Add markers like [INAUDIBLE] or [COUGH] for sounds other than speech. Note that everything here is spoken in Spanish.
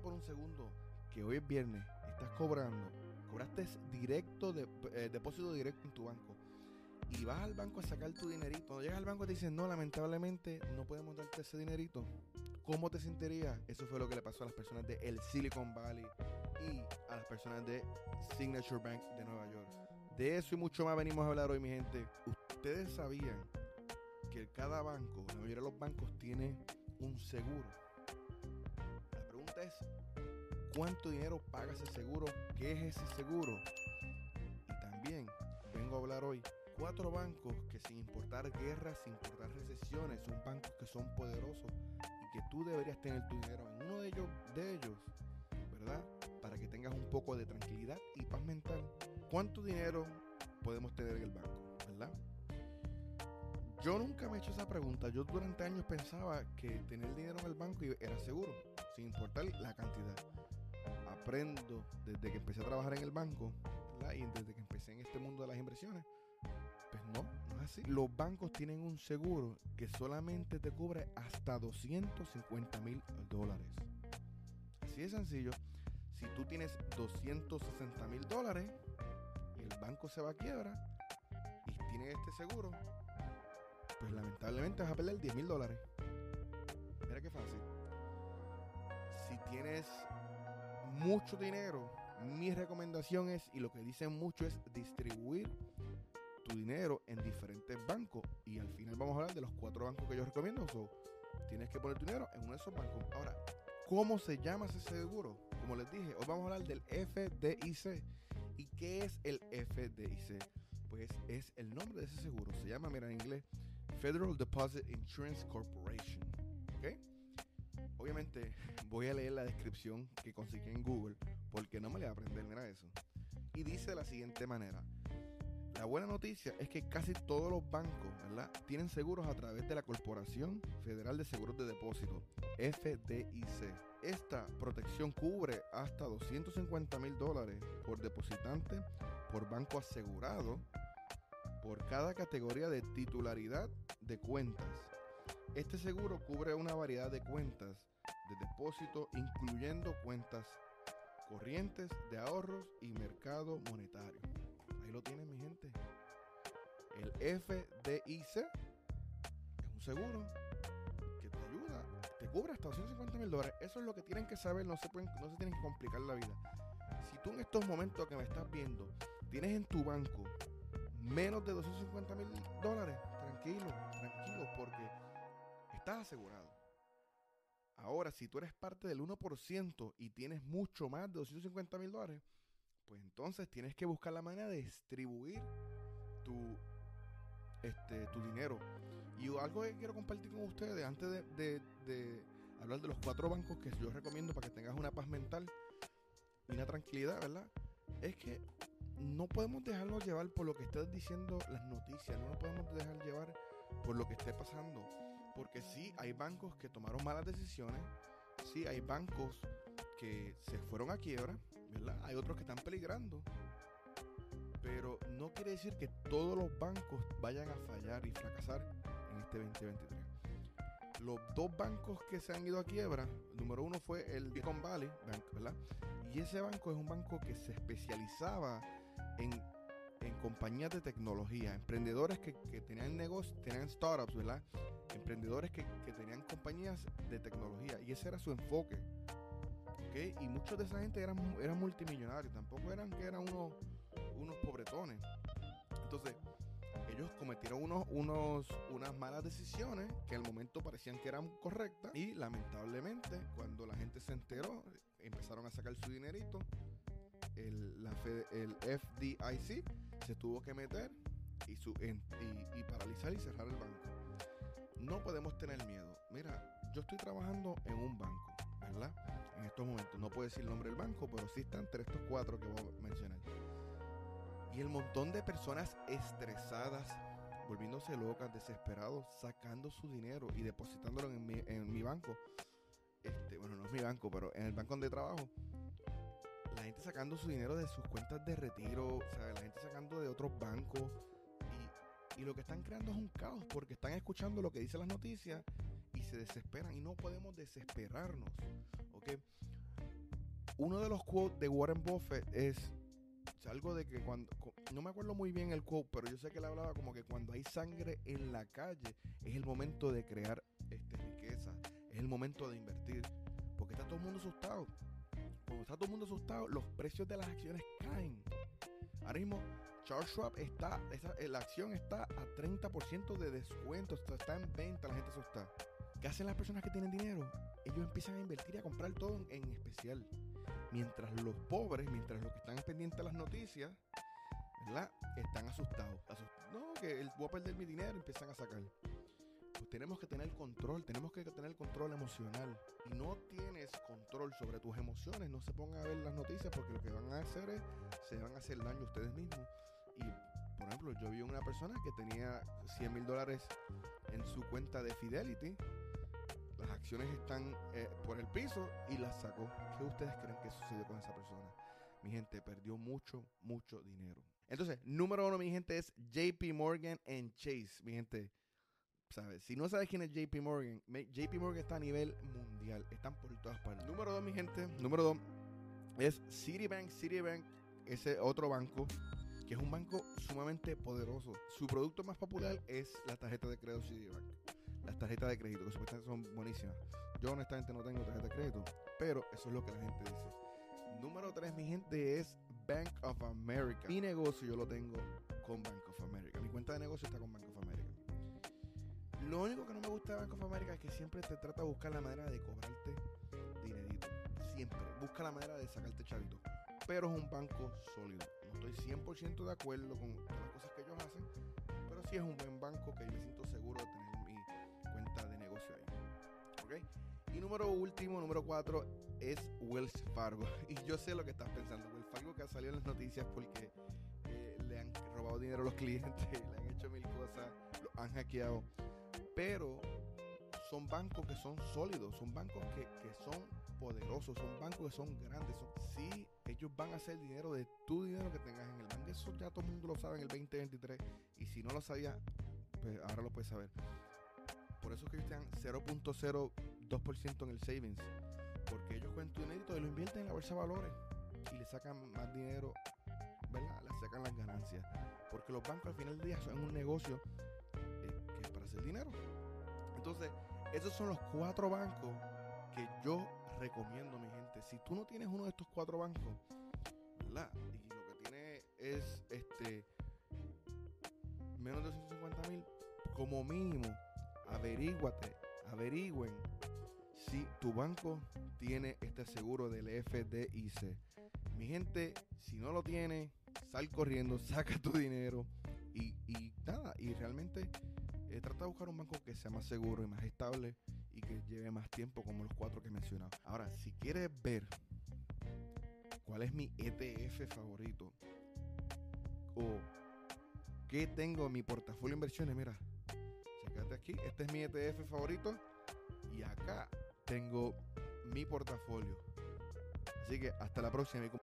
por un segundo que hoy es viernes, estás cobrando, cobraste directo, de, eh, depósito directo en tu banco y vas al banco a sacar tu dinerito. Cuando llegas al banco te dicen, no, lamentablemente no podemos darte ese dinerito. ¿Cómo te sentirías? Eso fue lo que le pasó a las personas de el Silicon Valley y a las personas de Signature Bank de Nueva York. De eso y mucho más venimos a hablar hoy, mi gente. Ustedes sabían que cada banco, la mayoría de los bancos, tiene un seguro. ¿Cuánto dinero paga ese seguro? ¿Qué es ese seguro? Y también vengo a hablar hoy cuatro bancos que sin importar guerras, sin importar recesiones, son bancos que son poderosos y que tú deberías tener tu dinero en uno de ellos, de ellos, ¿verdad? Para que tengas un poco de tranquilidad y paz mental. ¿Cuánto dinero podemos tener en el banco, verdad? Yo nunca me he hecho esa pregunta. Yo durante años pensaba que tener dinero en el banco era seguro, importar la cantidad. Aprendo desde que empecé a trabajar en el banco y desde que empecé en este mundo de las inversiones pues no, no es así. Los bancos tienen un seguro que solamente te cubre hasta 250 mil dólares. Así de sencillo. Si tú tienes 260 mil dólares y el banco se va a quiebra y tiene este seguro, pues lamentablemente vas a perder 10 mil dólares. Mira qué fácil. Tienes mucho dinero, mi recomendación es, y lo que dicen mucho es distribuir tu dinero en diferentes bancos. Y al final vamos a hablar de los cuatro bancos que yo recomiendo. tienes que poner tu dinero en uno de esos bancos. Ahora, ¿cómo se llama ese seguro? Como les dije, hoy vamos a hablar del FDIC. ¿Y qué es el FDIC? Pues es el nombre de ese seguro. Se llama, mira en inglés, Federal Deposit Insurance Corporation. ¿Ok? Obviamente voy a leer la descripción que conseguí en Google porque no me le voy a aprender, mira eso. Y dice de la siguiente manera. La buena noticia es que casi todos los bancos ¿verdad? tienen seguros a través de la Corporación Federal de Seguros de Depósito, FDIC. Esta protección cubre hasta 250 mil dólares por depositante, por banco asegurado, por cada categoría de titularidad de cuentas. Este seguro cubre una variedad de cuentas de depósito, incluyendo cuentas corrientes de ahorros y mercado monetario. Ahí lo tienen, mi gente. El FDIC es un seguro que te ayuda, te cubre hasta 250 mil dólares. Eso es lo que tienen que saber, no se, pueden, no se tienen que complicar la vida. Si tú en estos momentos que me estás viendo tienes en tu banco menos de 250 mil dólares, tranquilo, tranquilo, porque estás asegurado. Ahora, si tú eres parte del 1% y tienes mucho más de 250 mil dólares, pues entonces tienes que buscar la manera de distribuir tu, este, tu dinero. Y algo que quiero compartir con ustedes antes de, hablar de los cuatro bancos que yo recomiendo para que tengas una paz mental y una tranquilidad, ¿verdad? Es que no podemos dejarnos llevar por lo que están diciendo las noticias, no nos podemos dejar llevar por lo que esté pasando. Porque sí, hay bancos que tomaron malas decisiones, sí, hay bancos que se fueron a quiebra, ¿verdad? Hay otros que están peligrando. Pero no quiere decir que todos los bancos vayan a fallar y fracasar en este 2023. Los dos bancos que se han ido a quiebra, el número uno fue el Silicon Valley Bank, ¿verdad? Y ese banco es un banco que se especializaba en, en compañías de tecnología, emprendedores que, que tenían negocios, tenían startups, ¿verdad? Emprendedores que, que tenían compañías de tecnología y ese era su enfoque. Y muchos de esa gente eran, eran multimillonarios, tampoco eran que eran unos, unos pobretones. Entonces, ellos cometieron unos, unos, unas malas decisiones que al momento parecían que eran correctas y lamentablemente cuando la gente se enteró, empezaron a sacar su dinerito, el, la el FDIC se tuvo que meter y, paralizar y cerrar el banco. No podemos tener miedo. Mira, yo estoy trabajando en un banco ¿verdad? En estos momentos. No puedo decir el nombre del banco, pero sí están entre estos cuatro que voy a mencionar. Y el montón de personas estresadas, volviéndose locas, desesperados, sacando su dinero y depositándolo en mi, en mi banco. Este, bueno, no es mi banco, pero en el banco donde trabajo. Gente sacando su dinero de sus cuentas de retiro, sea, la gente sacando de otros bancos. Y, y lo que están creando es un caos porque están escuchando lo que dicen las noticias y se desesperan y no podemos desesperarnos. ¿Ok? uno de los quotes de Warren Buffett es algo de que cuando, no me acuerdo muy bien el quote, pero yo sé que él hablaba como que cuando hay sangre en la calle es el momento de crear este, riqueza, es el momento de invertir, porque está todo el mundo asustado. Cuando está todo el mundo asustado, los precios de las acciones caen. Ahora mismo, Charles Schwab está, esa, la acción está a 30% de descuento, está, en venta, la gente asustada. ¿Qué hacen las personas que tienen dinero? Ellos empiezan a invertir y a comprar todo en, en especial. Mientras los pobres, mientras los que están pendientes de las noticias, ¿verdad? Están asustados. no, que el, voy a perder mi dinero, empiezan a sacar. Pues tenemos que tener control, tenemos que tener control emocional. No tienes control sobre tus emociones, no se pongan a ver las noticias porque lo que van a hacer es, se van a hacer daño a ustedes mismos. Y, por ejemplo, yo vi una persona que tenía 100 mil dólares en su cuenta de Fidelity las acciones están eh, por el piso y las sacó. ¿Qué ustedes creen que sucedió con esa persona? Mi gente perdió mucho, mucho dinero. Entonces, número uno, mi gente, es JP Morgan and Chase. Mi gente, ¿sabes? Si no sabes quién es JP Morgan, JP Morgan está a nivel mundial. Están por todas partes. Número dos, mi gente, número dos es Citibank. Citibank, ese otro banco que es un banco sumamente poderoso. Su producto más popular es la tarjeta de crédito Citibank las tarjetas de crédito, que supuestamente son buenísimas. Yo honestamente no tengo tarjeta de crédito, pero eso es lo que la gente dice. Número 3, mi gente, es Bank of America. Mi negocio yo lo tengo con Bank of America. Mi cuenta de negocio está con Bank of. Lo único que no me gusta de Bank of America es que siempre te trata de buscar la manera de cobrarte dinerito. Siempre. Busca la manera de sacarte chavito. Pero es un banco sólido. No estoy 100% de acuerdo con las cosas que ellos hacen, pero sí es un buen banco que yo me siento seguro de tener y número último, número cuatro, es Wells Fargo. [LAUGHS] Y yo sé lo que estás pensando. Wells Fargo que ha salido en las noticias porque eh, le han robado dinero a los clientes, [LAUGHS] le han hecho mil cosas, lo han hackeado. Pero son bancos que son sólidos, son bancos que, que son poderosos, son bancos que son grandes. Son, sí, ellos van a hacer dinero de tu dinero que tengas en el banco. Eso ya todo el mundo lo sabe en el 2023. Y si no lo sabía, pues ahora lo puedes saber. Por eso es que están 0.02% en el savings. Porque ellos cuentan tu dinero y lo invierten en la bolsa de valores. Y le sacan más dinero, ¿verdad? Le sacan las ganancias. Porque los bancos al final del día son un negocio que es para hacer dinero. Entonces, esos son los cuatro bancos que yo recomiendo, mi gente. Si tú no tienes uno de estos cuatro bancos, ¿verdad? Y lo que tiene es este menos de 250 mil, como mínimo averíguate, averigüen si tu banco tiene este seguro del FDIC. Mi gente, si no lo tiene, sal corriendo, [LAUGHS] saca tu dinero y, nada, y realmente eh, trata de buscar un banco que sea más seguro y más estable y que lleve más tiempo como los cuatro que he mencionado. Ahora, si quieres ver cuál es mi ETF favorito o qué tengo en mi portafolio de inversiones, mira, aquí, este es mi ETF favorito y acá tengo mi portafolio. Así que hasta la próxima.